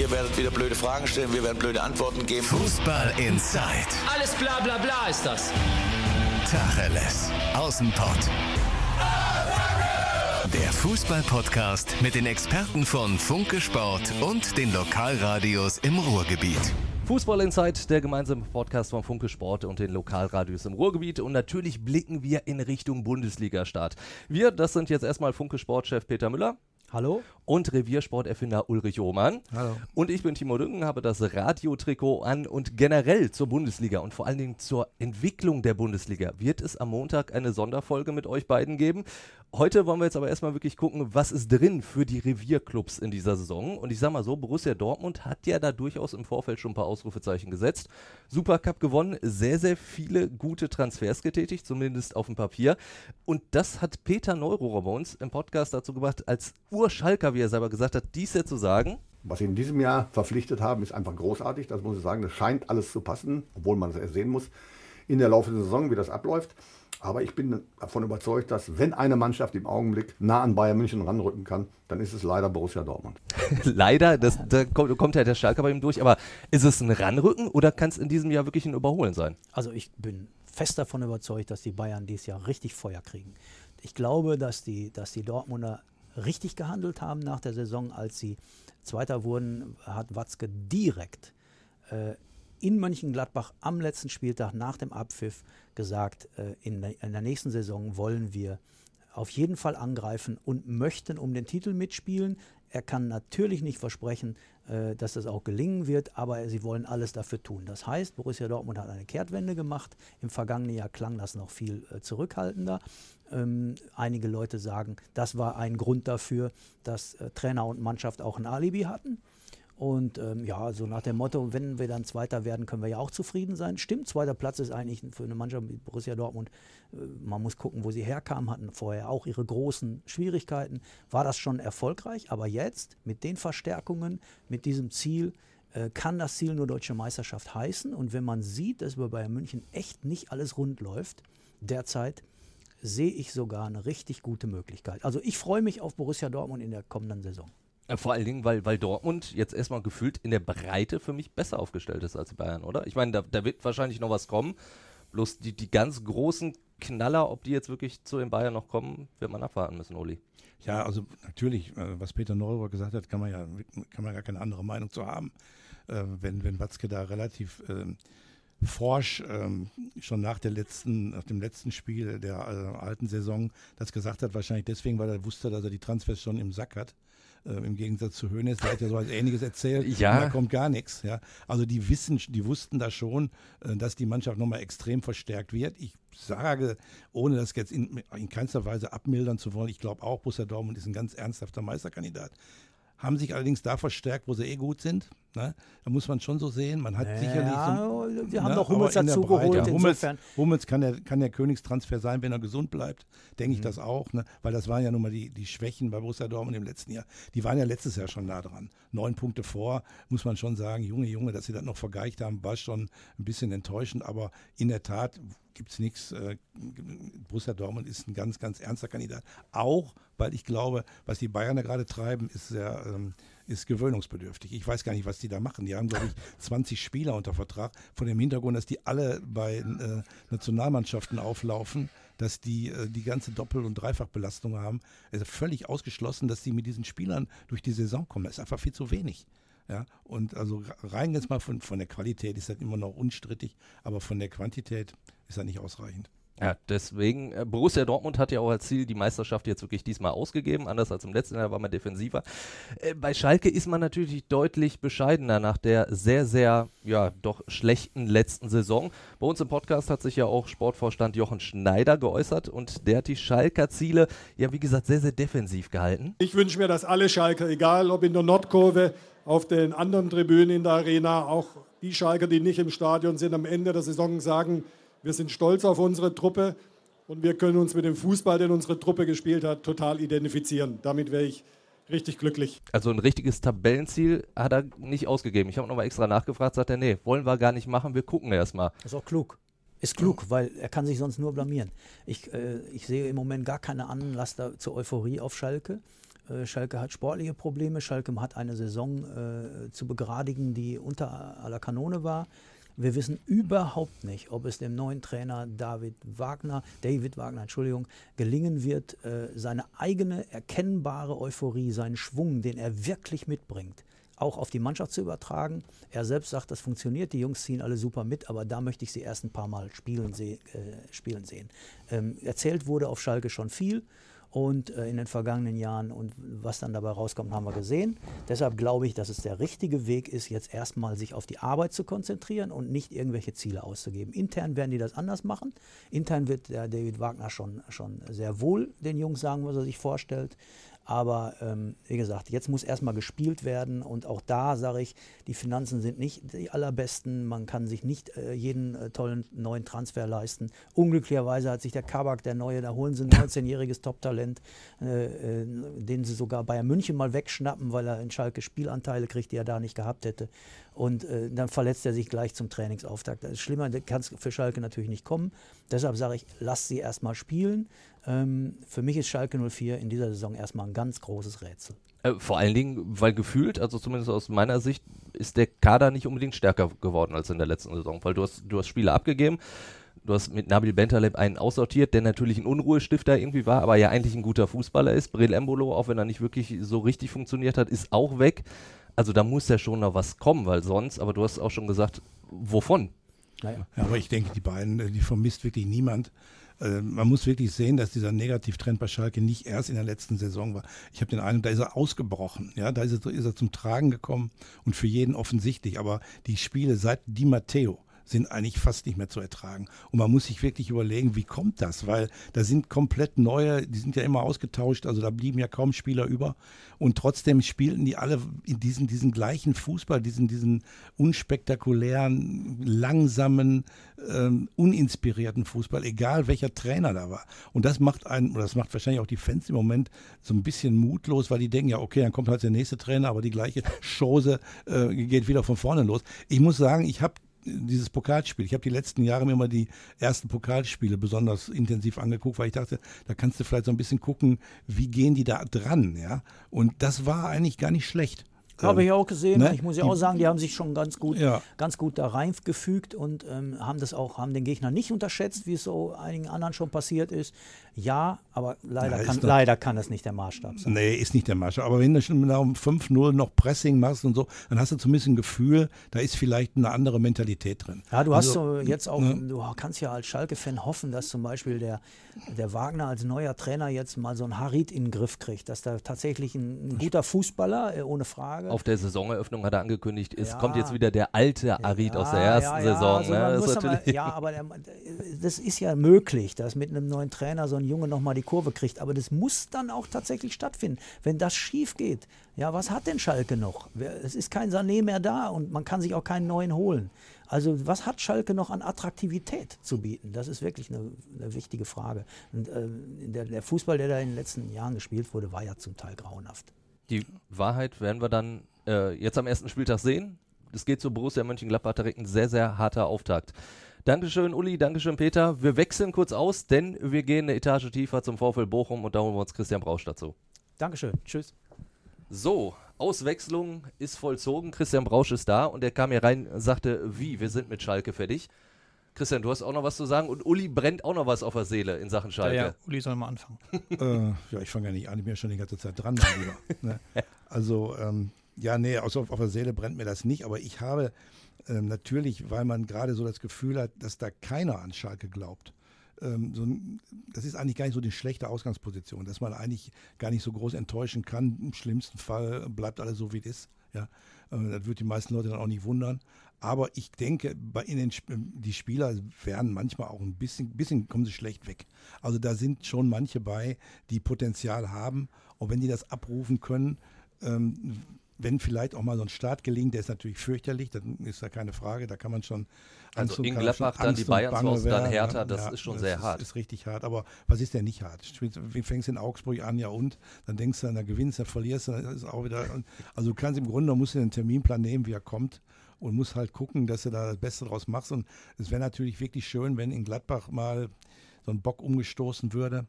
Ihr werdet wieder blöde Fragen stellen, wir werden blöde Antworten geben. Fußball Inside. Alles bla bla bla ist das. Tacheles. Außenpott. Der Fußball-Podcast mit den Experten von Funke Sport und den Lokalradios im Ruhrgebiet. Fußball Insight, der gemeinsame Podcast von Funke Sport und den Lokalradios im Ruhrgebiet. Und natürlich blicken wir in Richtung Bundesliga-Start. Wir, das sind jetzt erstmal Funke Sportchef Peter Müller. Hallo. Und Reviersporterfinder Ulrich Ohmann. Hallo. Und ich bin Timo Düngen, habe das Radiotrikot an und generell zur Bundesliga und vor allen Dingen zur Entwicklung der Bundesliga wird es am Montag eine Sonderfolge mit euch beiden geben. Heute wollen wir jetzt aber erstmal wirklich gucken, was ist drin für die Revierclubs in dieser Saison. Und ich sag mal so, Borussia Dortmund hat ja da durchaus im Vorfeld schon ein paar Ausrufezeichen gesetzt. Supercup gewonnen, sehr, sehr viele gute Transfers getätigt, zumindest auf dem Papier. Und das hat Peter Neurohrer bei uns im Podcast dazu gebracht, als Urschalker, wie er selber gesagt hat, dies hier zu sagen. Was sie in diesem Jahr verpflichtet haben, ist einfach großartig. Das muss ich sagen. Das scheint alles zu passen, obwohl man es erst sehen muss in der laufenden Saison, wie das abläuft. Aber ich bin davon überzeugt, dass wenn eine Mannschaft im Augenblick nah an Bayern München ranrücken kann, dann ist es leider Borussia Dortmund. leider, das, da kommt, kommt ja der Schalke bei ihm durch. Aber ist es ein Ranrücken oder kann es in diesem Jahr wirklich ein Überholen sein? Also ich bin fest davon überzeugt, dass die Bayern dieses Jahr richtig Feuer kriegen. Ich glaube, dass die, dass die Dortmunder richtig gehandelt haben nach der Saison, als sie Zweiter wurden, hat Watzke direkt äh, in Mönchengladbach am letzten Spieltag nach dem Abpfiff gesagt, äh, in, in der nächsten Saison wollen wir auf jeden Fall angreifen und möchten um den Titel mitspielen. Er kann natürlich nicht versprechen, äh, dass das auch gelingen wird, aber sie wollen alles dafür tun. Das heißt, Borussia Dortmund hat eine Kehrtwende gemacht. Im vergangenen Jahr klang das noch viel äh, zurückhaltender. Ähm, einige Leute sagen, das war ein Grund dafür, dass äh, Trainer und Mannschaft auch ein Alibi hatten. Und ähm, ja, so nach dem Motto, wenn wir dann Zweiter werden, können wir ja auch zufrieden sein. Stimmt, zweiter Platz ist eigentlich für eine Mannschaft wie Borussia Dortmund, äh, man muss gucken, wo sie herkamen, hatten vorher auch ihre großen Schwierigkeiten. War das schon erfolgreich? Aber jetzt mit den Verstärkungen, mit diesem Ziel, äh, kann das Ziel nur deutsche Meisterschaft heißen. Und wenn man sieht, dass bei Bayern München echt nicht alles rund läuft, derzeit, sehe ich sogar eine richtig gute Möglichkeit. Also ich freue mich auf Borussia Dortmund in der kommenden Saison. Äh, vor allen Dingen, weil, weil Dortmund jetzt erstmal gefühlt in der Breite für mich besser aufgestellt ist als Bayern, oder? Ich meine, da, da wird wahrscheinlich noch was kommen. Bloß die, die ganz großen Knaller, ob die jetzt wirklich zu den Bayern noch kommen, wird man abwarten müssen, Uli. Ja, also natürlich, äh, was Peter Neurohr gesagt hat, kann man ja kann man gar keine andere Meinung zu haben. Äh, wenn, wenn Watzke da relativ ähm, forsch ähm, schon nach der letzten, nach dem letzten Spiel der äh, alten Saison das gesagt hat, wahrscheinlich deswegen, weil er wusste, dass er die Transfers schon im Sack hat. Äh, Im Gegensatz zu Hönes, der hat ja so was Ähnliches erzählt. Ja. da kommt gar nichts. Ja. Also die wissen, die wussten da schon, äh, dass die Mannschaft nochmal extrem verstärkt wird. Ich sage, ohne das jetzt in, in keinster Weise abmildern zu wollen, ich glaube auch, Borussia Dortmund ist ein ganz ernsthafter Meisterkandidat haben sich allerdings da verstärkt, wo sie eh gut sind. Ne? Da muss man schon so sehen. Man hat ja, sicherlich. So, wir haben ne? doch Hummels dazu geholt. Ja, Hummels, Hummels kann, der, kann der Königstransfer sein, wenn er gesund bleibt. Denke ich mhm. das auch. Ne? Weil das waren ja nun mal die, die Schwächen bei Borussia Dortmund im letzten Jahr. Die waren ja letztes Jahr schon nah dran. Neun Punkte vor, muss man schon sagen. Junge, Junge, dass sie das noch vergeicht haben, war schon ein bisschen enttäuschend. Aber in der Tat gibt es nichts. Äh, Borussia Dortmund ist ein ganz, ganz ernster Kandidat. Auch, weil ich glaube, was die Bayern da gerade treiben, ist sehr, ähm, ist gewöhnungsbedürftig. Ich weiß gar nicht, was die da machen. Die haben, glaube ich, 20 Spieler unter Vertrag. Von dem Hintergrund, dass die alle bei äh, Nationalmannschaften auflaufen, dass die äh, die ganze Doppel- und Dreifachbelastung haben. Es ist völlig ausgeschlossen, dass die mit diesen Spielern durch die Saison kommen. Das ist einfach viel zu wenig. Ja, und also rein jetzt mal von, von der Qualität ist das immer noch unstrittig, aber von der Quantität ist das nicht ausreichend. Ja, deswegen, äh, Borussia Dortmund hat ja auch als Ziel die Meisterschaft jetzt wirklich diesmal ausgegeben, anders als im letzten Jahr war man defensiver. Äh, bei Schalke ist man natürlich deutlich bescheidener nach der sehr, sehr, ja, doch schlechten letzten Saison. Bei uns im Podcast hat sich ja auch Sportvorstand Jochen Schneider geäußert und der hat die Schalker Ziele, ja, wie gesagt, sehr, sehr defensiv gehalten. Ich wünsche mir, dass alle Schalker, egal ob in der Nordkurve, auf den anderen Tribünen in der Arena, auch die Schalker, die nicht im Stadion sind, am Ende der Saison sagen, wir sind stolz auf unsere Truppe und wir können uns mit dem Fußball, den unsere Truppe gespielt hat, total identifizieren. Damit wäre ich richtig glücklich. Also ein richtiges Tabellenziel hat er nicht ausgegeben. Ich habe nochmal extra nachgefragt, sagt er, nee, wollen wir gar nicht machen, wir gucken erstmal. Das ist auch klug. Ist klug, weil er kann sich sonst nur blamieren. Ich, äh, ich sehe im Moment gar keine Anlass da zur Euphorie auf Schalke. Äh, Schalke hat sportliche Probleme. Schalke hat eine Saison äh, zu begradigen, die unter aller Kanone war. Wir wissen überhaupt nicht, ob es dem neuen Trainer David Wagner, David Wagner, Entschuldigung, gelingen wird, äh, seine eigene erkennbare Euphorie, seinen Schwung, den er wirklich mitbringt, auch auf die Mannschaft zu übertragen. Er selbst sagt, das funktioniert, die Jungs ziehen alle super mit, aber da möchte ich sie erst ein paar Mal spielen, se äh, spielen sehen. Ähm, erzählt wurde auf Schalke schon viel und äh, in den vergangenen Jahren und was dann dabei rauskommt, haben wir gesehen. Deshalb glaube ich, dass es der richtige Weg ist, jetzt erstmal sich auf die Arbeit zu konzentrieren und nicht irgendwelche Ziele auszugeben. Intern werden die das anders machen. Intern wird der David Wagner schon, schon sehr wohl den Jungs sagen, was er sich vorstellt. Aber ähm, wie gesagt, jetzt muss erstmal gespielt werden und auch da sage ich, die Finanzen sind nicht die allerbesten. Man kann sich nicht äh, jeden äh, tollen neuen Transfer leisten. Unglücklicherweise hat sich der Kabak, der neue, da holen sie ein 19-jähriges Top-Talent, äh, äh, den sie sogar Bayern München mal wegschnappen, weil er in Schalke Spielanteile kriegt, die er da nicht gehabt hätte. Und äh, dann verletzt er sich gleich zum Trainingsauftakt. Das ist schlimmer kann es für Schalke natürlich nicht kommen. Deshalb sage ich, lass sie erstmal spielen. Ähm, für mich ist Schalke 04 in dieser Saison erstmal ein ganz großes Rätsel. Äh, vor allen Dingen, weil gefühlt, also zumindest aus meiner Sicht, ist der Kader nicht unbedingt stärker geworden als in der letzten Saison, weil du hast, du hast Spiele abgegeben, du hast mit Nabil Bentaleb einen aussortiert, der natürlich ein Unruhestifter irgendwie war, aber ja eigentlich ein guter Fußballer ist. Brel Embolo, auch wenn er nicht wirklich so richtig funktioniert hat, ist auch weg. Also da muss ja schon noch was kommen, weil sonst, aber du hast auch schon gesagt, wovon? Naja. Ja, aber ich denke, die beiden, äh, die vermisst wirklich niemand. Äh, man muss wirklich sehen, dass dieser Negativtrend bei Schalke nicht erst in der letzten Saison war. Ich habe den Eindruck, da ist er ausgebrochen. Ja, da ist er, ist er zum Tragen gekommen und für jeden offensichtlich. Aber die Spiele seit Di Matteo, sind eigentlich fast nicht mehr zu ertragen. Und man muss sich wirklich überlegen, wie kommt das? Weil da sind komplett neue, die sind ja immer ausgetauscht, also da blieben ja kaum Spieler über. Und trotzdem spielten die alle in diesen, diesen gleichen Fußball, diesen, diesen unspektakulären, langsamen, ähm, uninspirierten Fußball, egal welcher Trainer da war. Und das macht einen, oder das macht wahrscheinlich auch die Fans im Moment so ein bisschen mutlos, weil die denken, ja, okay, dann kommt halt der nächste Trainer, aber die gleiche Chose äh, geht wieder von vorne los. Ich muss sagen, ich habe dieses Pokalspiel. Ich habe die letzten Jahre mir immer die ersten Pokalspiele besonders intensiv angeguckt, weil ich dachte, da kannst du vielleicht so ein bisschen gucken, wie gehen die da dran, ja. Und das war eigentlich gar nicht schlecht. Habe ich auch gesehen. Ne? Ich muss ja auch sagen, die haben sich schon ganz gut, ja. ganz gut da reingefügt und ähm, haben das auch, haben den Gegner nicht unterschätzt, wie es so einigen anderen schon passiert ist. Ja, aber leider, ja, kann, doch, leider kann das nicht der Maßstab sein. Nee, ist nicht der Maßstab. Aber wenn du schon um 5-0 noch Pressing machst und so, dann hast du zumindest ein Gefühl, da ist vielleicht eine andere Mentalität drin. Ja, du also, hast so jetzt auch, ne? du kannst ja als Schalke-Fan hoffen, dass zum Beispiel der, der Wagner als neuer Trainer jetzt mal so einen Harit in den Griff kriegt, dass da tatsächlich ein, ein guter Fußballer, äh, ohne Frage. Auf der Saisoneröffnung hat er angekündigt, es ja. kommt jetzt wieder der alte Harit ja, aus der ersten ja, Saison. Also ne? aber, ja, aber der, das ist ja möglich, dass mit einem neuen Trainer so ein Junge nochmal die Kurve kriegt. Aber das muss dann auch tatsächlich stattfinden. Wenn das schief geht, ja, was hat denn Schalke noch? Es ist kein Sané mehr da und man kann sich auch keinen neuen holen. Also was hat Schalke noch an Attraktivität zu bieten? Das ist wirklich eine, eine wichtige Frage. Und, äh, der, der Fußball, der da in den letzten Jahren gespielt wurde, war ja zum Teil grauenhaft. Die Wahrheit werden wir dann äh, jetzt am ersten Spieltag sehen. Es geht zu Borussia Mönchengladbach direkt ein sehr, sehr harter Auftakt. Dankeschön, Uli, Dankeschön, Peter. Wir wechseln kurz aus, denn wir gehen eine Etage tiefer zum VfL Bochum und da holen wir uns Christian Brausch dazu. Dankeschön, tschüss. So, Auswechslung ist vollzogen. Christian Brausch ist da und er kam hier rein, sagte, wie, wir sind mit Schalke fertig. Christian, du hast auch noch was zu sagen und Uli brennt auch noch was auf der Seele in Sachen Schalke. Ja, ja Uli soll mal anfangen. äh, ja, ich fange ja nicht an, ich bin ja schon die ganze Zeit dran, mein Lieber. Ne? Also, ähm, ja, nee, auf, auf der Seele brennt mir das nicht, aber ich habe ähm, natürlich, weil man gerade so das Gefühl hat, dass da keiner an Schalke glaubt. Ähm, so das ist eigentlich gar nicht so die schlechte Ausgangsposition, dass man eigentlich gar nicht so groß enttäuschen kann. Im schlimmsten Fall bleibt alles so, wie es ist. Ja, äh, das wird die meisten Leute dann auch nicht wundern. Aber ich denke, bei in den, die Spieler werden manchmal auch ein bisschen, bisschen kommen sie schlecht weg. Also da sind schon manche bei, die Potenzial haben. Und wenn die das abrufen können, ähm, wenn vielleicht auch mal so ein Start gelingt, der ist natürlich fürchterlich, dann ist da keine Frage, da kann man schon also in Gladbach dann die Bayern zu Hause, dann Hertha, das ja, ist schon das sehr ist, hart. Das ist richtig hart, aber was ist denn nicht hart? Du fängst in Augsburg an, ja und, dann denkst du, dann gewinnst, dann verlierst du, dann ist auch wieder, also du kannst im Grunde, musst du den Terminplan nehmen, wie er kommt und musst halt gucken, dass du da das Beste draus machst und es wäre natürlich wirklich schön, wenn in Gladbach mal so ein Bock umgestoßen würde.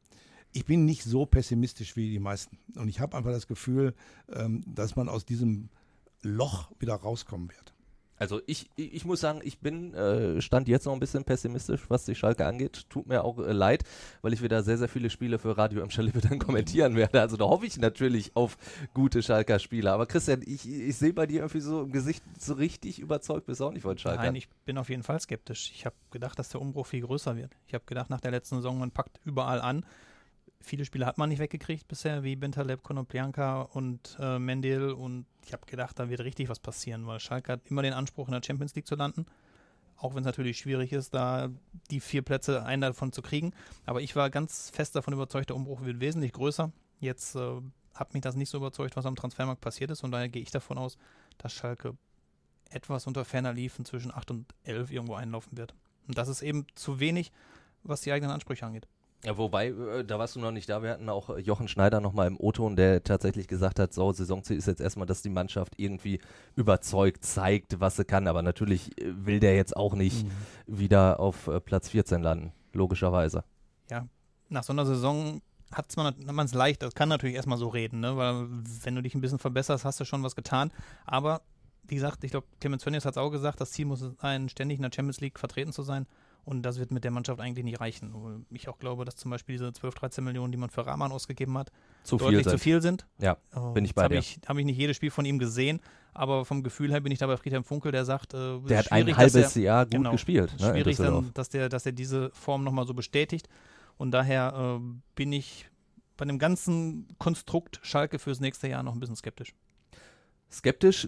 Ich bin nicht so pessimistisch wie die meisten. Und ich habe einfach das Gefühl, ähm, dass man aus diesem Loch wieder rauskommen wird. Also ich, ich, ich muss sagen, ich bin äh, stand jetzt noch ein bisschen pessimistisch, was die Schalke angeht. Tut mir auch äh, leid, weil ich wieder sehr, sehr viele Spiele für Radio im Schalippe dann kommentieren werde. Also da hoffe ich natürlich auf gute Schalker Spiele. Aber Christian, ich, ich sehe bei dir irgendwie so im Gesicht so richtig überzeugt bist auch nicht von Schalke. Nein, ich bin auf jeden Fall skeptisch. Ich habe gedacht, dass der Umbruch viel größer wird. Ich habe gedacht, nach der letzten Saison, man packt überall an viele Spiele hat man nicht weggekriegt bisher, wie Bentaleb, Konoplyanka und äh, Mendel. Und ich habe gedacht, da wird richtig was passieren, weil Schalke hat immer den Anspruch, in der Champions League zu landen. Auch wenn es natürlich schwierig ist, da die vier Plätze, einen davon zu kriegen. Aber ich war ganz fest davon überzeugt, der Umbruch wird wesentlich größer. Jetzt äh, hat mich das nicht so überzeugt, was am Transfermarkt passiert ist. Und daher gehe ich davon aus, dass Schalke etwas unter ferner Liefen zwischen 8 und 11 irgendwo einlaufen wird. Und das ist eben zu wenig, was die eigenen Ansprüche angeht. Ja, wobei, äh, da warst du noch nicht da. Wir hatten auch äh, Jochen Schneider nochmal im O-Ton, der tatsächlich gesagt hat, so, Saisonziel ist jetzt erstmal, dass die Mannschaft irgendwie überzeugt zeigt, was sie kann. Aber natürlich äh, will der jetzt auch nicht mhm. wieder auf Platz 14 landen, logischerweise. Ja, nach so einer Saison hat man es leicht, das kann natürlich erstmal so reden, ne? weil wenn du dich ein bisschen verbesserst, hast du schon was getan. Aber wie gesagt, ich glaube, Clemens Tönnies hat es auch gesagt, das Ziel muss sein, ständig in der Champions League vertreten zu sein. Und das wird mit der Mannschaft eigentlich nicht reichen. Ich auch glaube, dass zum Beispiel diese 12, 13 Millionen, die man für Rahman ausgegeben hat, zu deutlich viel zu viel sind. Ja, uh, bin ich bei hab dir. Ich, habe ich nicht jedes Spiel von ihm gesehen, aber vom Gefühl her bin ich da bei Friedhelm Funkel, der sagt, äh, der hat ein halbes er, Jahr gut genau, gespielt. Ne, schwierig dann, dass der, dass er diese Form nochmal so bestätigt. Und daher äh, bin ich bei dem ganzen Konstrukt Schalke fürs nächste Jahr noch ein bisschen skeptisch. Skeptisch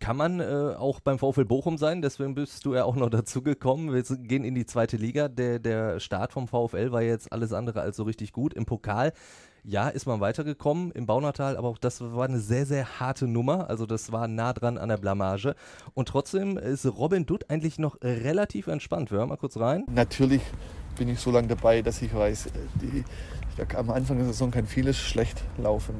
kann man äh, auch beim VfL Bochum sein, deswegen bist du ja auch noch dazu gekommen. Wir gehen in die zweite Liga. Der, der Start vom VfL war jetzt alles andere als so richtig gut. Im Pokal, ja, ist man weitergekommen im Baunatal, aber auch das war eine sehr, sehr harte Nummer. Also das war nah dran an der Blamage. Und trotzdem ist Robin Dutt eigentlich noch relativ entspannt. Wir hören mal kurz rein. Natürlich bin ich so lange dabei, dass ich weiß, äh, die, am Anfang der Saison kann vieles schlecht laufen.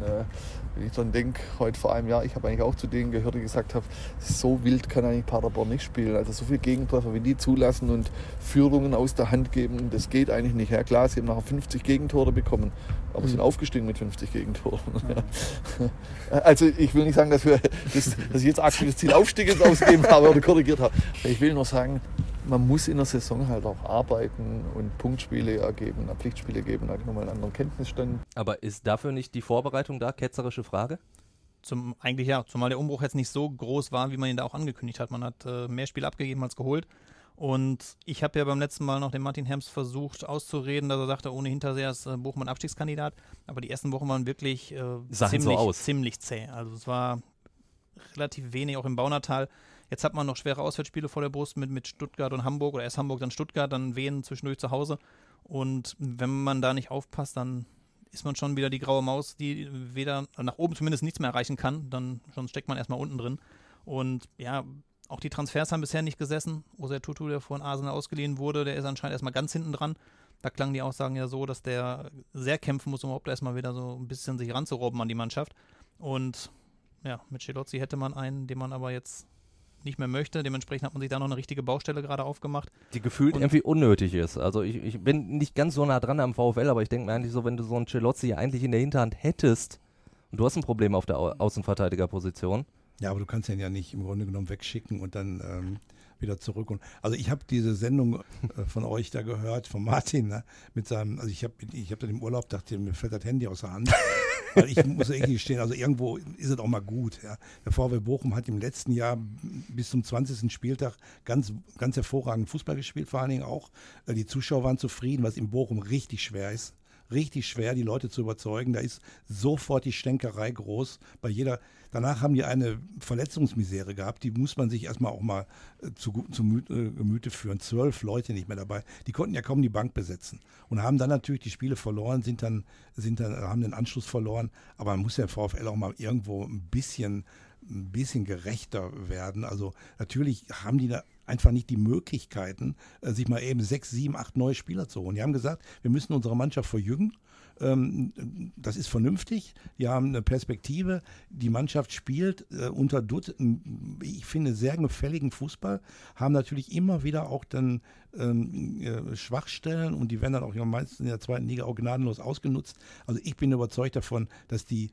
Wenn ich dann denke, heute vor einem Jahr, ich habe eigentlich auch zu denen gehört, die gesagt haben, so wild kann eigentlich Paderborn nicht spielen. Also so viele Gegentreffer, wie die zulassen und Führungen aus der Hand geben, das geht eigentlich nicht. Ja klar, sie haben nachher 50 Gegentore bekommen, aber mhm. sind aufgestiegen mit 50 Gegentoren. Mhm. Also ich will nicht sagen, dass, wir, dass, dass ich jetzt aktives Ziel Aufstieg jetzt ausgegeben habe oder korrigiert habe. Ich will nur sagen, man muss in der Saison halt auch arbeiten und Punktspiele ergeben, Pflichtspiele geben, da nochmal einen anderen Kenntnisstand. Aber ist dafür nicht die Vorbereitung da? Ketzerische Frage? Zum, eigentlich ja, zumal der Umbruch jetzt nicht so groß war, wie man ihn da auch angekündigt hat. Man hat äh, mehr Spiele abgegeben als geholt. Und ich habe ja beim letzten Mal noch den Martin Herms versucht auszureden, dass er sagte, ohne Hinterseher ist äh, Bochum ein Abstiegskandidat. Aber die ersten Wochen waren wirklich äh, ziemlich, so ziemlich zäh. Also es war relativ wenig, auch im Baunatal. Jetzt hat man noch schwere Auswärtsspiele vor der Brust mit, mit Stuttgart und Hamburg oder erst Hamburg, dann Stuttgart, dann Wien zwischendurch zu Hause. Und wenn man da nicht aufpasst, dann ist man schon wieder die graue Maus, die weder nach oben zumindest nichts mehr erreichen kann. Dann schon steckt man erstmal unten drin. Und ja, auch die Transfers haben bisher nicht gesessen. Oser Tutu, der von Arsenal ausgeliehen wurde, der ist anscheinend erstmal ganz hinten dran. Da klangen die Aussagen ja so, dass der sehr kämpfen muss, um überhaupt erstmal wieder so ein bisschen sich ranzurobben an die Mannschaft. Und ja, mit Celozzi hätte man einen, den man aber jetzt nicht mehr möchte. Dementsprechend hat man sich da noch eine richtige Baustelle gerade aufgemacht. Die gefühlt und irgendwie unnötig ist. Also ich, ich, bin nicht ganz so nah dran am VfL, aber ich denke mir eigentlich so, wenn du so einen Celozzi eigentlich in der Hinterhand hättest und du hast ein Problem auf der Au Außenverteidigerposition. Ja, aber du kannst ihn ja nicht im Grunde genommen wegschicken und dann ähm, wieder zurück. Und, also ich habe diese Sendung äh, von euch da gehört, von Martin, ne, mit seinem, also ich habe ich hab dann im Urlaub, dachte, mir fällt das Handy aus der Hand. Weil ich muss irgendwie stehen, also irgendwo ist es auch mal gut. Ja. Der VW Bochum hat im letzten Jahr bis zum 20. Spieltag ganz, ganz hervorragend Fußball gespielt, vor allen Dingen auch. Äh, die Zuschauer waren zufrieden, was in Bochum richtig schwer ist richtig schwer, die Leute zu überzeugen. Da ist sofort die Stänkerei groß. Bei jeder, danach haben die eine Verletzungsmisere gehabt, die muss man sich erstmal auch mal äh, zu, zu äh, Gemüte führen. Zwölf Leute nicht mehr dabei. Die konnten ja kaum die Bank besetzen und haben dann natürlich die Spiele verloren, sind dann, sind dann, haben den Anschluss verloren. Aber man muss ja VfL auch mal irgendwo ein bisschen ein bisschen gerechter werden. Also natürlich haben die da einfach nicht die Möglichkeiten, äh, sich mal eben sechs, sieben, acht neue Spieler zu holen. Die haben gesagt, wir müssen unsere Mannschaft verjüngen. Ähm, das ist vernünftig. Die haben eine Perspektive. Die Mannschaft spielt äh, unter Dutt, ich finde, sehr gefälligen Fußball. Haben natürlich immer wieder auch dann ähm, äh, Schwachstellen und die werden dann auch meistens in der zweiten Liga auch gnadenlos ausgenutzt. Also ich bin überzeugt davon, dass die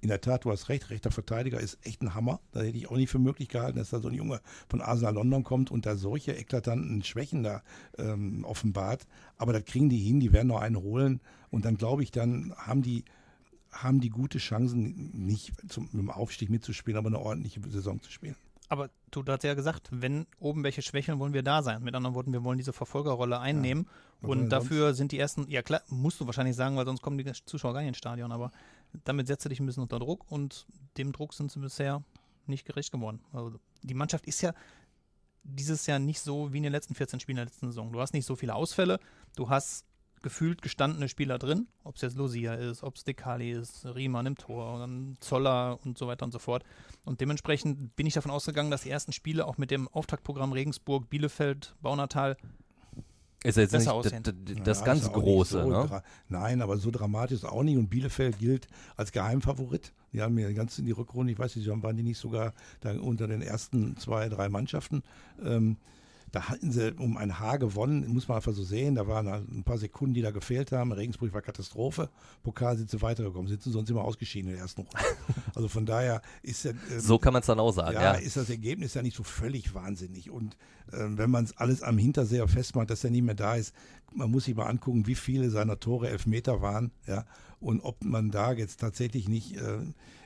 in der Tat, du hast recht, rechter Verteidiger ist echt ein Hammer. Da hätte ich auch nicht für möglich gehalten, dass da so ein Junge von Arsenal London kommt und da solche eklatanten Schwächen da ähm, offenbart. Aber das kriegen die hin, die werden noch einen holen. Und dann glaube ich, dann haben die, haben die gute Chancen, nicht zum, mit dem Aufstieg mitzuspielen, aber eine ordentliche Saison zu spielen. Aber du hast ja gesagt, wenn oben welche schwächeln, wollen wir da sein. Mit anderen Worten, wir wollen diese Verfolgerrolle einnehmen. Ja. Und dafür sonst? sind die ersten, ja klar, musst du wahrscheinlich sagen, weil sonst kommen die Zuschauer gar nicht ins Stadion. Aber damit setzt du dich ein bisschen unter Druck und dem Druck sind sie bisher nicht gerecht geworden. Also die Mannschaft ist ja dieses Jahr nicht so wie in den letzten 14 Spielen der letzten Saison. Du hast nicht so viele Ausfälle, du hast gefühlt gestandene Spieler drin, ob es jetzt Lucia ist, ob es Dekali ist, Riemann im Tor, dann Zoller und so weiter und so fort. Und dementsprechend bin ich davon ausgegangen, dass die ersten Spiele auch mit dem Auftaktprogramm Regensburg, Bielefeld, Baunatal ist jetzt besser aussehen. das, ja, ganz Große. So ne? Nein, aber so dramatisch ist auch nicht. Und Bielefeld gilt als Geheimfavorit. Die haben ja ganz in die Rückrunde, ich weiß nicht, waren die nicht sogar da unter den ersten zwei, drei Mannschaften. Ähm, da hatten sie um ein Haar gewonnen, muss man einfach so sehen. Da waren ein paar Sekunden, die da gefehlt haben. Regensburg war Katastrophe. Pokal sind sie weitergekommen, sind sie sonst immer ausgeschieden in der ersten Runde. Also von daher ist ja. Ähm, so kann man es dann auch sagen. Ja, ja, ist das Ergebnis ja nicht so völlig wahnsinnig. Und ähm, wenn man es alles am Hinterseher festmacht, dass er nicht mehr da ist, man muss sich mal angucken, wie viele seiner Tore Elfmeter waren, ja, und ob man da jetzt tatsächlich nicht äh,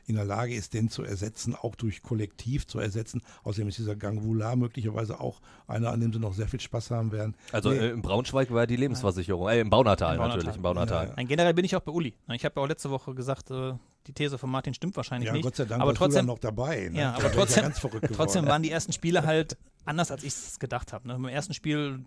in der Lage ist, den zu ersetzen, auch durch Kollektiv zu ersetzen. Außerdem ist dieser Gang Voular möglicherweise auch einer, an dem sie noch sehr viel Spaß haben werden. Also nee. äh, im Braunschweig war die Lebensversicherung, äh, im Baunatal, Im Baunatal natürlich, im Baunatal. Ja, ja. Generell bin ich auch bei Uli. Ich habe ja auch letzte Woche gesagt, äh, die These von Martin stimmt wahrscheinlich ja, nicht. Gott sei Dank aber trotzdem noch dabei. Ne? Ja, aber trotzdem, trotzdem waren die ersten Spiele halt anders, als ich es gedacht habe. Ne? Im ersten Spiel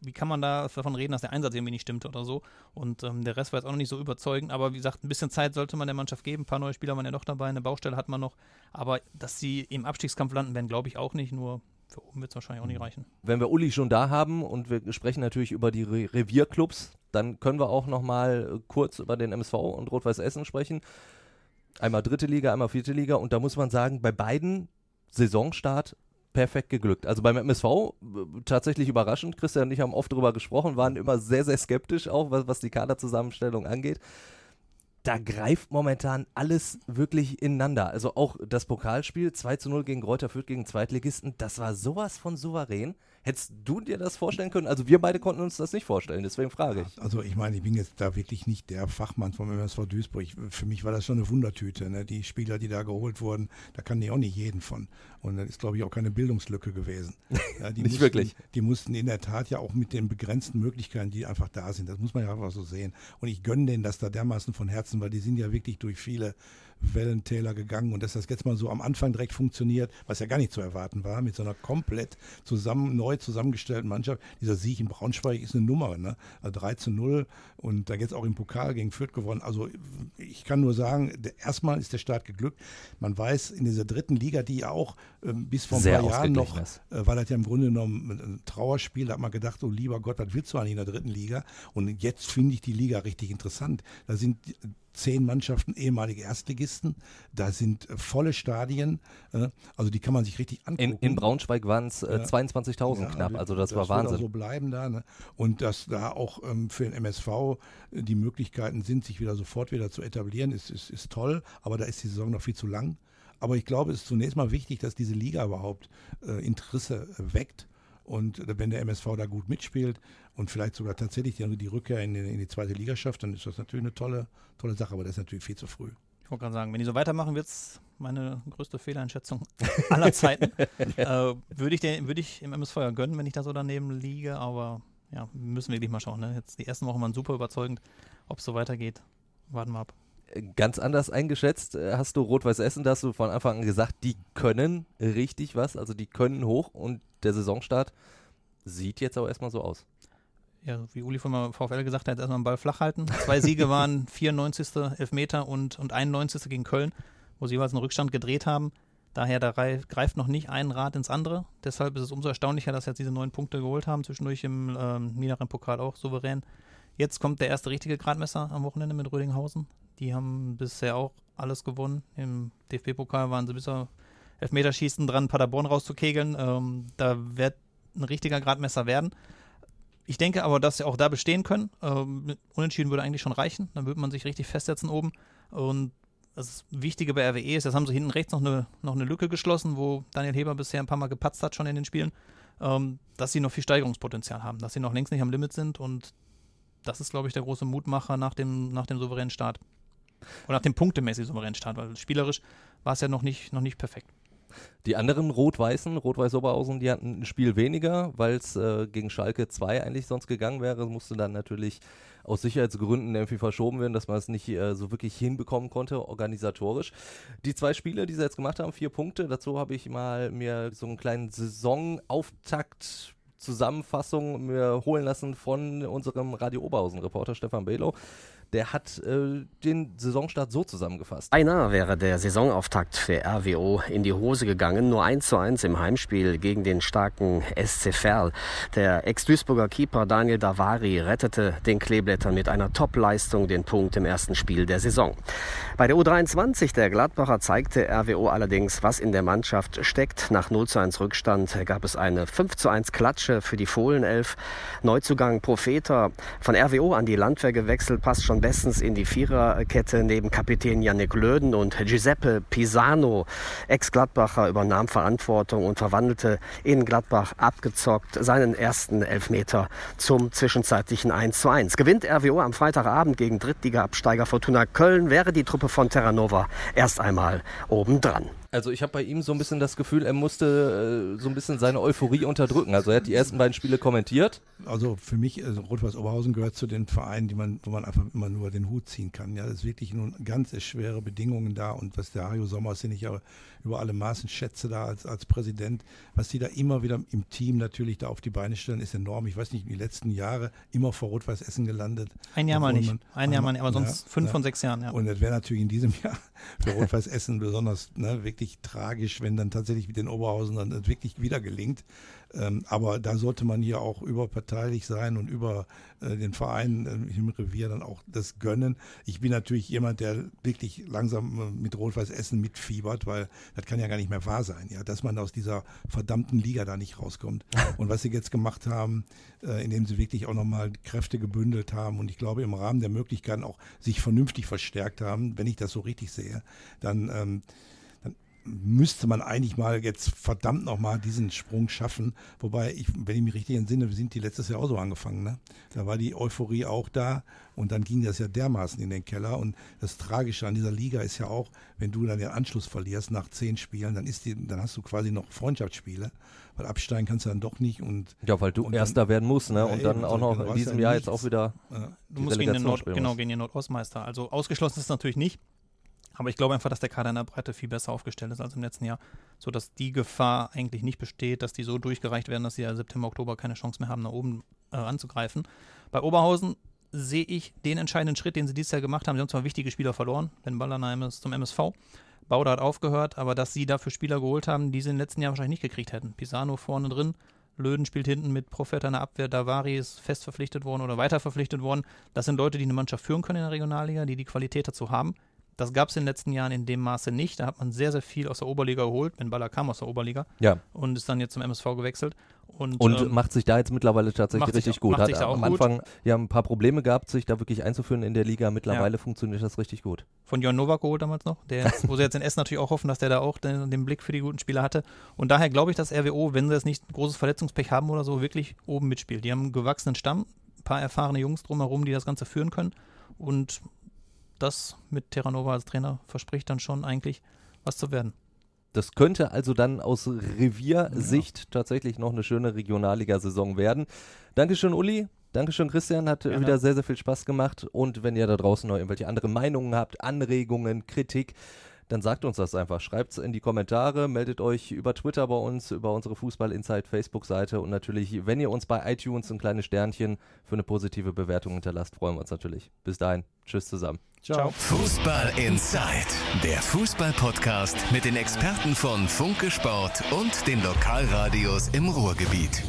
wie kann man da davon reden, dass der Einsatz irgendwie nicht stimmte oder so. Und ähm, der Rest war jetzt auch noch nicht so überzeugend. Aber wie gesagt, ein bisschen Zeit sollte man der Mannschaft geben. Ein paar neue Spieler waren ja noch dabei, eine Baustelle hat man noch. Aber dass sie im Abstiegskampf landen werden, glaube ich auch nicht. Nur für oben wird es wahrscheinlich auch nicht reichen. Wenn wir Uli schon da haben und wir sprechen natürlich über die Re Revierclubs, dann können wir auch noch mal kurz über den MSV und Rot-Weiß Essen sprechen. Einmal dritte Liga, einmal vierte Liga. Und da muss man sagen, bei beiden Saisonstart perfekt geglückt. Also beim MSV äh, tatsächlich überraschend. Christian und ich haben oft darüber gesprochen, waren immer sehr, sehr skeptisch auch, was, was die Kaderzusammenstellung angeht. Da greift momentan alles wirklich ineinander. Also auch das Pokalspiel 2 zu 0 gegen Kräuter Fürth gegen Zweitligisten, das war sowas von souverän. Hättest du dir das vorstellen können? Also wir beide konnten uns das nicht vorstellen, deswegen frage ich. Also ich meine, ich bin jetzt da wirklich nicht der Fachmann vom MSV Duisburg. für mich war das schon eine Wundertüte. Ne? Die Spieler, die da geholt wurden, da kann ich auch nicht jeden von. Und das ist, glaube ich, auch keine Bildungslücke gewesen. Ja, nicht mussten, wirklich. Die mussten in der Tat ja auch mit den begrenzten Möglichkeiten, die einfach da sind. Das muss man ja einfach so sehen. Und ich gönne denen das da dermaßen von Herzen, weil die sind ja wirklich durch viele Wellentäler gegangen und dass das jetzt mal so am Anfang direkt funktioniert, was ja gar nicht zu erwarten war, mit so einer komplett zusammen, neu zusammengestellten Mannschaft. Dieser Sieg in Braunschweig ist eine Nummer, ne? 3 also zu 0 und da jetzt auch im Pokal gegen Fürth gewonnen. Also ich kann nur sagen, erstmal ist der Start geglückt. Man weiß, in dieser dritten Liga, die ja auch äh, bis vor ein Sehr paar Jahren noch, äh, war das ja im Grunde genommen ein Trauerspiel, da hat man gedacht, oh lieber Gott, was willst du eigentlich in der dritten Liga? Und jetzt finde ich die Liga richtig interessant. Da sind zehn Mannschaften ehemalige Erstligisten. Da sind äh, volle Stadien. Äh, also die kann man sich richtig angucken. In, in Braunschweig waren es äh, 22.000 ja, knapp. Also das, das war Wahnsinn. Das so bleiben da. Ne? Und dass da auch ähm, für den MSV äh, die Möglichkeiten sind, sich wieder sofort wieder zu etablieren, ist, ist, ist toll. Aber da ist die Saison noch viel zu lang. Aber ich glaube, es ist zunächst mal wichtig, dass diese Liga überhaupt äh, Interesse äh, weckt. Und wenn der MSV da gut mitspielt und vielleicht sogar tatsächlich die, die Rückkehr in die, in die, zweite Liga schafft, dann ist das natürlich eine tolle, tolle Sache, aber das ist natürlich viel zu früh. Ich wollte gerade sagen, wenn die so weitermachen, wird es meine größte Fehleinschätzung aller Zeiten. äh, würde ich, würd ich im MSV ja gönnen, wenn ich da so daneben liege, aber ja, müssen wir wirklich mal schauen. Ne? Jetzt die ersten Wochen waren super überzeugend. Ob es so weitergeht, warten wir ab ganz anders eingeschätzt. Äh, hast du Rot-Weiß Essen, da hast du von Anfang an gesagt, die können richtig was, also die können hoch und der Saisonstart sieht jetzt auch erstmal so aus. Ja, wie Uli von VfL gesagt hat, erstmal den Ball flach halten. Zwei Siege waren 94. Elfmeter und, und 91. gegen Köln, wo sie jeweils einen Rückstand gedreht haben. Daher da greift noch nicht ein Rad ins andere. Deshalb ist es umso erstaunlicher, dass sie jetzt diese neun Punkte geholt haben, zwischendurch im ähm, niederen Pokal auch souverän Jetzt kommt der erste richtige Gradmesser am Wochenende mit Rödinghausen. Die haben bisher auch alles gewonnen. Im DFB-Pokal waren sie bis auf Elfmeterschießen dran, Paderborn rauszukegeln. Ähm, da wird ein richtiger Gradmesser werden. Ich denke aber, dass sie auch da bestehen können. Ähm, Unentschieden würde eigentlich schon reichen. Dann würde man sich richtig festsetzen oben. Und das Wichtige bei RWE ist, jetzt haben sie hinten rechts noch eine, noch eine Lücke geschlossen, wo Daniel Heber bisher ein paar Mal gepatzt hat schon in den Spielen, ähm, dass sie noch viel Steigerungspotenzial haben, dass sie noch längst nicht am Limit sind und das ist, glaube ich, der große Mutmacher nach dem, nach dem souveränen Start. Oder nach dem punktemäßig souveränen Start, weil spielerisch war es ja noch nicht, noch nicht perfekt. Die anderen Rot-Weißen, Rot-Weiß-Oberhausen, die hatten ein Spiel weniger, weil es äh, gegen Schalke 2 eigentlich sonst gegangen wäre. Musste dann natürlich aus Sicherheitsgründen irgendwie verschoben werden, dass man es nicht äh, so wirklich hinbekommen konnte, organisatorisch. Die zwei Spiele, die sie jetzt gemacht haben, vier Punkte. Dazu habe ich mal mir so einen kleinen Saisonauftakt Zusammenfassung mir holen lassen von unserem Radio Oberhausen-Reporter Stefan Belo der hat äh, den Saisonstart so zusammengefasst. Einer wäre der Saisonauftakt für RWO in die Hose gegangen. Nur 1 zu 1 im Heimspiel gegen den starken SC Verl. Der Ex-Duisburger Keeper Daniel Davari rettete den Kleeblättern mit einer Top-Leistung den Punkt im ersten Spiel der Saison. Bei der U23 der Gladbacher zeigte RWO allerdings, was in der Mannschaft steckt. Nach 0 zu 1 Rückstand gab es eine 5 zu 1 Klatsche für die Fohlenelf. Neuzugang Profeta von RWO an die Landwehr gewechselt, passt schon bestens in die Viererkette neben Kapitän Yannick Löden und Giuseppe Pisano. Ex-Gladbacher übernahm Verantwortung und verwandelte in Gladbach abgezockt seinen ersten Elfmeter zum zwischenzeitlichen 1 zu 1. Gewinnt RWO am Freitagabend gegen Drittliga-Absteiger Fortuna Köln, wäre die Truppe von Terranova erst einmal obendran. Also ich habe bei ihm so ein bisschen das Gefühl, er musste äh, so ein bisschen seine Euphorie unterdrücken. Also er hat die ersten beiden Spiele kommentiert. Also für mich, also Rot-Weiß Oberhausen gehört zu den Vereinen, die man, wo man einfach immer nur den Hut ziehen kann. Ja, das ist wirklich nun ganz schwere Bedingungen da und was der Hajo Sommer, den ich ja über alle Maßen schätze da als, als Präsident, was die da immer wieder im Team natürlich da auf die Beine stellen, ist enorm. Ich weiß nicht, die letzten Jahre immer vor Rot-Weiß Essen gelandet. Ein Jahr mal nicht. Man, ein Jahr mal nicht, aber sonst ja, fünf ja. von sechs Jahren, ja. Und das wäre natürlich in diesem Jahr für Rot-Weiß Essen besonders ne, wirklich tragisch, wenn dann tatsächlich mit den Oberhausen dann wirklich wieder gelingt. Ähm, aber da sollte man hier auch überparteilich sein und über äh, den Verein äh, im Revier dann auch das gönnen. Ich bin natürlich jemand, der wirklich langsam äh, mit Rot-Weiß Essen mitfiebert, weil das kann ja gar nicht mehr wahr sein, ja, dass man aus dieser verdammten Liga da nicht rauskommt. Und was sie jetzt gemacht haben, äh, indem sie wirklich auch nochmal Kräfte gebündelt haben und ich glaube im Rahmen der Möglichkeiten auch sich vernünftig verstärkt haben, wenn ich das so richtig sehe, dann ähm, müsste man eigentlich mal jetzt verdammt nochmal diesen Sprung schaffen. Wobei, ich, wenn ich mich richtig entsinne, wir sind die letztes Jahr auch so angefangen. Ne? Da war die Euphorie auch da und dann ging das ja dermaßen in den Keller. Und das Tragische an dieser Liga ist ja auch, wenn du dann den Anschluss verlierst nach zehn Spielen, dann, ist die, dann hast du quasi noch Freundschaftsspiele, weil absteigen kannst du dann doch nicht. Und, ja, weil du Erster dann, werden musst ne? Ja, und dann eben, auch noch in diesem ja Jahr nichts. jetzt auch wieder. Ja. Du musst gegen den, Nord, genau, gegen den Nordostmeister. Also ausgeschlossen ist es natürlich nicht. Aber ich glaube einfach, dass der Kader in der Breite viel besser aufgestellt ist als im letzten Jahr, sodass die Gefahr eigentlich nicht besteht, dass die so durchgereicht werden, dass sie ja September, Oktober keine Chance mehr haben, nach oben äh, anzugreifen. Bei Oberhausen sehe ich den entscheidenden Schritt, den sie dieses Jahr gemacht haben. Sie haben zwar wichtige Spieler verloren, Ben Ballerheim ist zum MSV, Bauder hat aufgehört, aber dass sie dafür Spieler geholt haben, die sie den letzten Jahren wahrscheinlich nicht gekriegt hätten. Pisano vorne drin, Löden spielt hinten mit Profeta in der Abwehr, Davari ist fest verpflichtet worden oder weiter verpflichtet worden. Das sind Leute, die eine Mannschaft führen können in der Regionalliga, die die Qualität dazu haben. Das gab es in den letzten Jahren in dem Maße nicht. Da hat man sehr, sehr viel aus der Oberliga geholt. Ben Baller kam aus der Oberliga ja. und ist dann jetzt zum MSV gewechselt. Und, und ähm, macht sich da jetzt mittlerweile tatsächlich richtig sich, gut. Hat am Anfang gut. ja ein paar Probleme gehabt, sich da wirklich einzuführen in der Liga. Mittlerweile ja. funktioniert das richtig gut. Von Jon Novak geholt damals noch, der, wo sie jetzt in Essen natürlich auch hoffen, dass der da auch den, den Blick für die guten Spieler hatte. Und daher glaube ich, dass RWO, wenn sie jetzt nicht großes Verletzungspech haben oder so, wirklich oben mitspielt. Die haben einen gewachsenen Stamm, ein paar erfahrene Jungs drumherum, die das Ganze führen können. Und das mit Terranova als Trainer verspricht dann schon eigentlich was zu werden. Das könnte also dann aus Reviersicht ja. tatsächlich noch eine schöne Regionalliga-Saison werden. Dankeschön, Uli. Dankeschön, Christian. Hat Gerne. wieder sehr, sehr viel Spaß gemacht. Und wenn ihr da draußen noch irgendwelche andere Meinungen habt, Anregungen, Kritik, dann sagt uns das einfach. Schreibt es in die Kommentare, meldet euch über Twitter bei uns, über unsere Fußball Insight Facebook-Seite und natürlich, wenn ihr uns bei iTunes ein kleines Sternchen für eine positive Bewertung hinterlasst, freuen wir uns natürlich. Bis dahin, tschüss zusammen. Ciao. Fußball Insight, der Fußball-Podcast mit den Experten von Funke Sport und den Lokalradios im Ruhrgebiet.